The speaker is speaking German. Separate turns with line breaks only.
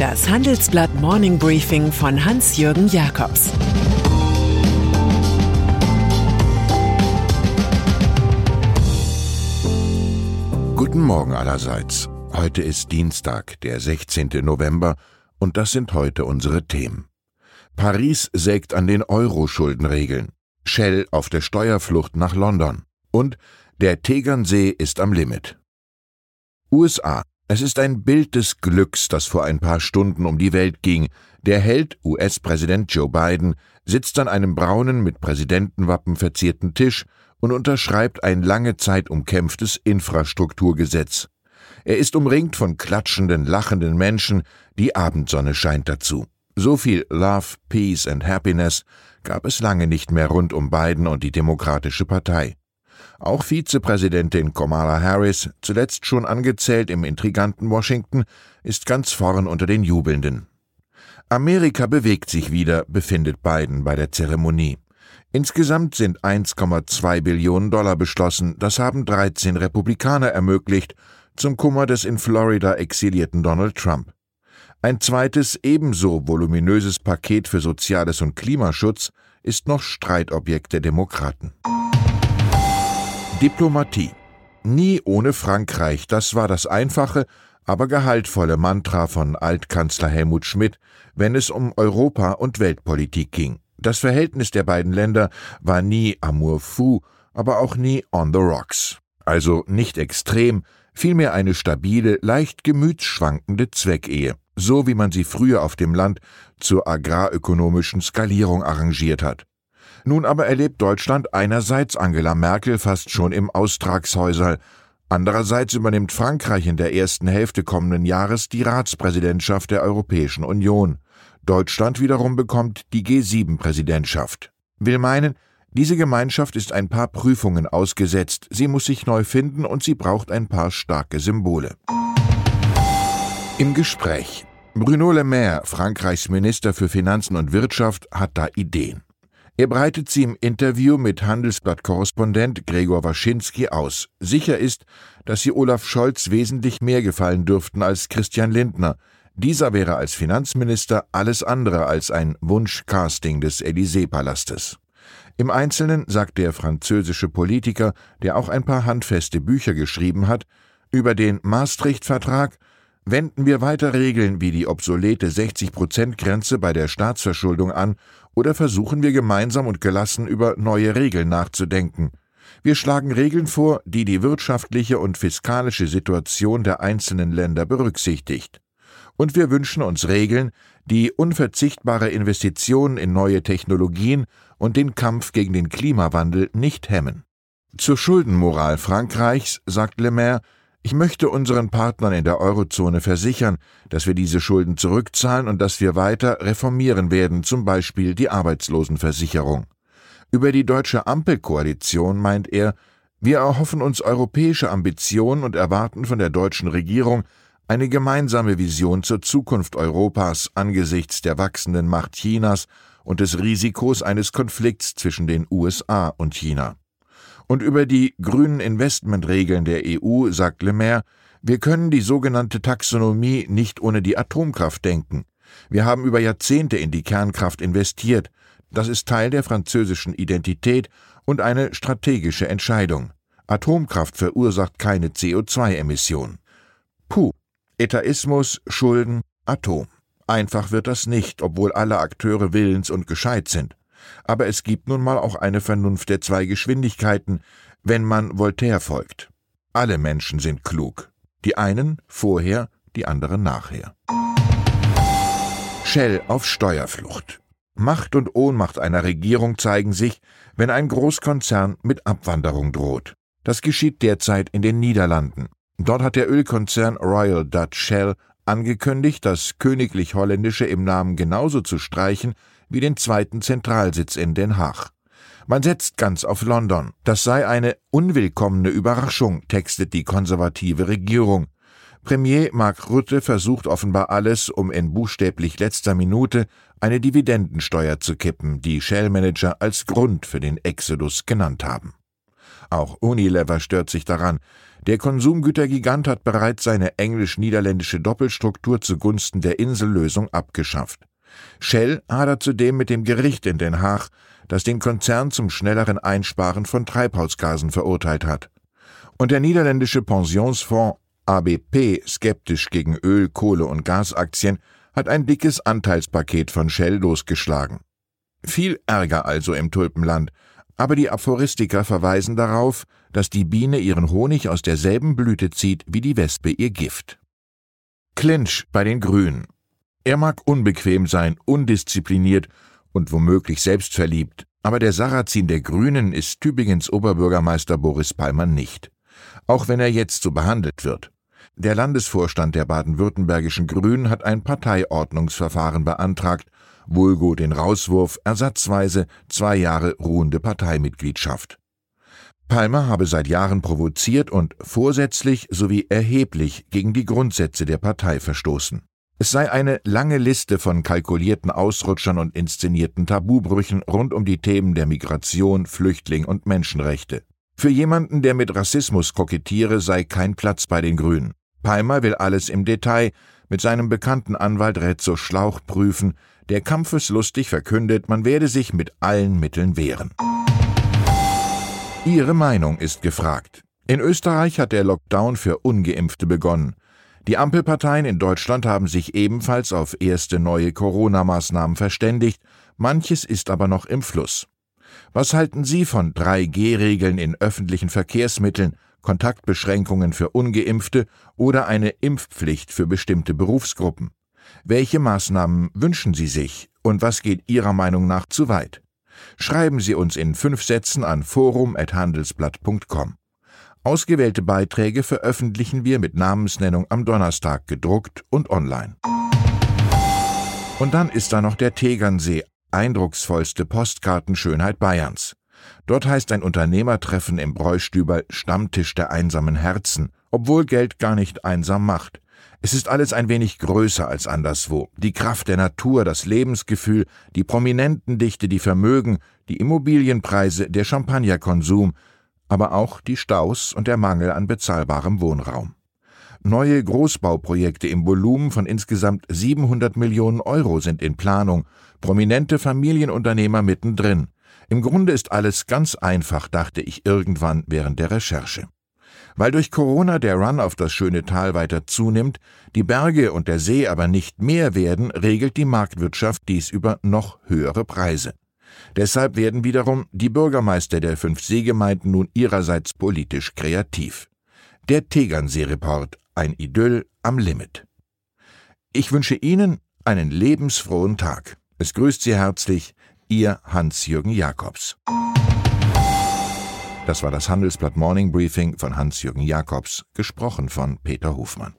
Das Handelsblatt Morning Briefing von Hans-Jürgen Jakobs
Guten Morgen allerseits. Heute ist Dienstag, der 16. November, und das sind heute unsere Themen. Paris sägt an den Euro-Schuldenregeln. Shell auf der Steuerflucht nach London. Und der Tegernsee ist am Limit. USA. Es ist ein Bild des Glücks, das vor ein paar Stunden um die Welt ging. Der Held, US-Präsident Joe Biden, sitzt an einem braunen, mit Präsidentenwappen verzierten Tisch und unterschreibt ein lange Zeit umkämpftes Infrastrukturgesetz. Er ist umringt von klatschenden, lachenden Menschen, die Abendsonne scheint dazu. So viel Love, Peace and Happiness gab es lange nicht mehr rund um Biden und die Demokratische Partei. Auch Vizepräsidentin Kamala Harris, zuletzt schon angezählt im intriganten Washington, ist ganz vorn unter den Jubelnden. Amerika bewegt sich wieder, befindet Biden bei der Zeremonie. Insgesamt sind 1,2 Billionen Dollar beschlossen, das haben 13 Republikaner ermöglicht, zum Kummer des in Florida exilierten Donald Trump. Ein zweites ebenso voluminöses Paket für Soziales und Klimaschutz ist noch Streitobjekt der Demokraten. Diplomatie. Nie ohne Frankreich, das war das einfache, aber gehaltvolle Mantra von Altkanzler Helmut Schmidt, wenn es um Europa und Weltpolitik ging. Das Verhältnis der beiden Länder war nie amour fou, aber auch nie on the rocks. Also nicht extrem, vielmehr eine stabile, leicht gemütsschwankende Zweckehe, so wie man sie früher auf dem Land zur agrarökonomischen Skalierung arrangiert hat. Nun aber erlebt Deutschland einerseits Angela Merkel fast schon im Austragshäuserl, andererseits übernimmt Frankreich in der ersten Hälfte kommenden Jahres die Ratspräsidentschaft der Europäischen Union. Deutschland wiederum bekommt die G7-Präsidentschaft. Will meinen, diese Gemeinschaft ist ein paar Prüfungen ausgesetzt, sie muss sich neu finden und sie braucht ein paar starke Symbole. Im Gespräch. Bruno Le Maire, Frankreichs Minister für Finanzen und Wirtschaft, hat da Ideen. Er breitet sie im Interview mit Handelsblatt-Korrespondent Gregor Waschinski aus. Sicher ist, dass sie Olaf Scholz wesentlich mehr gefallen dürften als Christian Lindner. Dieser wäre als Finanzminister alles andere als ein Wunschcasting des Élysée-Palastes. Im Einzelnen sagt der französische Politiker, der auch ein paar handfeste Bücher geschrieben hat, über den Maastricht-Vertrag wenden wir weiter Regeln wie die obsolete 60-Prozent-Grenze bei der Staatsverschuldung an oder versuchen wir gemeinsam und gelassen über neue Regeln nachzudenken. Wir schlagen Regeln vor, die die wirtschaftliche und fiskalische Situation der einzelnen Länder berücksichtigt. Und wir wünschen uns Regeln, die unverzichtbare Investitionen in neue Technologien und den Kampf gegen den Klimawandel nicht hemmen. Zur Schuldenmoral Frankreichs sagt Le Maire, ich möchte unseren Partnern in der Eurozone versichern, dass wir diese Schulden zurückzahlen und dass wir weiter reformieren werden, zum Beispiel die Arbeitslosenversicherung. Über die deutsche Ampelkoalition meint er, wir erhoffen uns europäische Ambitionen und erwarten von der deutschen Regierung eine gemeinsame Vision zur Zukunft Europas angesichts der wachsenden Macht Chinas und des Risikos eines Konflikts zwischen den USA und China. Und über die grünen Investmentregeln der EU sagt Le Maire, wir können die sogenannte Taxonomie nicht ohne die Atomkraft denken. Wir haben über Jahrzehnte in die Kernkraft investiert. Das ist Teil der französischen Identität und eine strategische Entscheidung. Atomkraft verursacht keine CO2-Emissionen. Puh, Etaismus, Schulden, Atom. Einfach wird das nicht, obwohl alle Akteure willens und gescheit sind. Aber es gibt nun mal auch eine Vernunft der zwei Geschwindigkeiten, wenn man Voltaire folgt. Alle Menschen sind klug. Die einen vorher, die anderen nachher. Shell auf Steuerflucht. Macht und Ohnmacht einer Regierung zeigen sich, wenn ein Großkonzern mit Abwanderung droht. Das geschieht derzeit in den Niederlanden. Dort hat der Ölkonzern Royal Dutch Shell angekündigt, das königlich Holländische im Namen genauso zu streichen wie den zweiten Zentralsitz in Den Haag. Man setzt ganz auf London. Das sei eine unwillkommene Überraschung, textet die konservative Regierung. Premier Mark Rutte versucht offenbar alles, um in buchstäblich letzter Minute eine Dividendensteuer zu kippen, die Shell-Manager als Grund für den Exodus genannt haben. Auch Unilever stört sich daran. Der Konsumgütergigant hat bereits seine englisch-niederländische Doppelstruktur zugunsten der Insellösung abgeschafft. Shell hadert zudem mit dem Gericht in Den Haag, das den Konzern zum schnelleren Einsparen von Treibhausgasen verurteilt hat. Und der niederländische Pensionsfonds ABP, skeptisch gegen Öl, Kohle und Gasaktien, hat ein dickes Anteilspaket von Shell losgeschlagen. Viel Ärger also im Tulpenland, aber die Aphoristiker verweisen darauf, dass die Biene ihren Honig aus derselben Blüte zieht wie die Wespe ihr Gift. Clinch bei den Grünen. Er mag unbequem sein, undiszipliniert und womöglich selbstverliebt, aber der Sarrazin der Grünen ist Tübingens Oberbürgermeister Boris Palmer nicht. Auch wenn er jetzt so behandelt wird. Der Landesvorstand der baden-württembergischen Grünen hat ein Parteiordnungsverfahren beantragt, vulgo den Rauswurf ersatzweise zwei Jahre ruhende Parteimitgliedschaft. Palmer habe seit Jahren provoziert und vorsätzlich sowie erheblich gegen die Grundsätze der Partei verstoßen. Es sei eine lange Liste von kalkulierten Ausrutschern und inszenierten Tabubrüchen rund um die Themen der Migration, Flüchtling und Menschenrechte. Für jemanden, der mit Rassismus kokettiere, sei kein Platz bei den Grünen. Palmer will alles im Detail mit seinem bekannten Anwalt Rezzo Schlauch prüfen, der kampfeslustig verkündet, man werde sich mit allen Mitteln wehren. Ihre Meinung ist gefragt. In Österreich hat der Lockdown für ungeimpfte begonnen. Die Ampelparteien in Deutschland haben sich ebenfalls auf erste neue Corona-Maßnahmen verständigt, manches ist aber noch im Fluss. Was halten Sie von 3G-Regeln in öffentlichen Verkehrsmitteln, Kontaktbeschränkungen für ungeimpfte oder eine Impfpflicht für bestimmte Berufsgruppen? Welche Maßnahmen wünschen Sie sich und was geht Ihrer Meinung nach zu weit? Schreiben Sie uns in fünf Sätzen an forum.handelsblatt.com. Ausgewählte Beiträge veröffentlichen wir mit Namensnennung am Donnerstag gedruckt und online. Und dann ist da noch der Tegernsee, eindrucksvollste Postkartenschönheit Bayerns. Dort heißt ein Unternehmertreffen im Bräustüber Stammtisch der einsamen Herzen, obwohl Geld gar nicht einsam macht. Es ist alles ein wenig größer als anderswo. Die Kraft der Natur, das Lebensgefühl, die Prominentendichte, die Vermögen, die Immobilienpreise, der Champagnerkonsum, aber auch die Staus und der Mangel an bezahlbarem Wohnraum. Neue Großbauprojekte im Volumen von insgesamt 700 Millionen Euro sind in Planung, prominente Familienunternehmer mittendrin. Im Grunde ist alles ganz einfach, dachte ich irgendwann während der Recherche. Weil durch Corona der Run auf das schöne Tal weiter zunimmt, die Berge und der See aber nicht mehr werden, regelt die Marktwirtschaft dies über noch höhere Preise. Deshalb werden wiederum die Bürgermeister der fünf Seegemeinden nun ihrerseits politisch kreativ. Der Tegernsee-Report, ein Idyll am Limit. Ich wünsche Ihnen einen lebensfrohen Tag. Es grüßt Sie herzlich, Ihr Hans-Jürgen Jakobs. Das war das Handelsblatt Morning Briefing von Hans-Jürgen Jakobs, gesprochen von Peter Hofmann.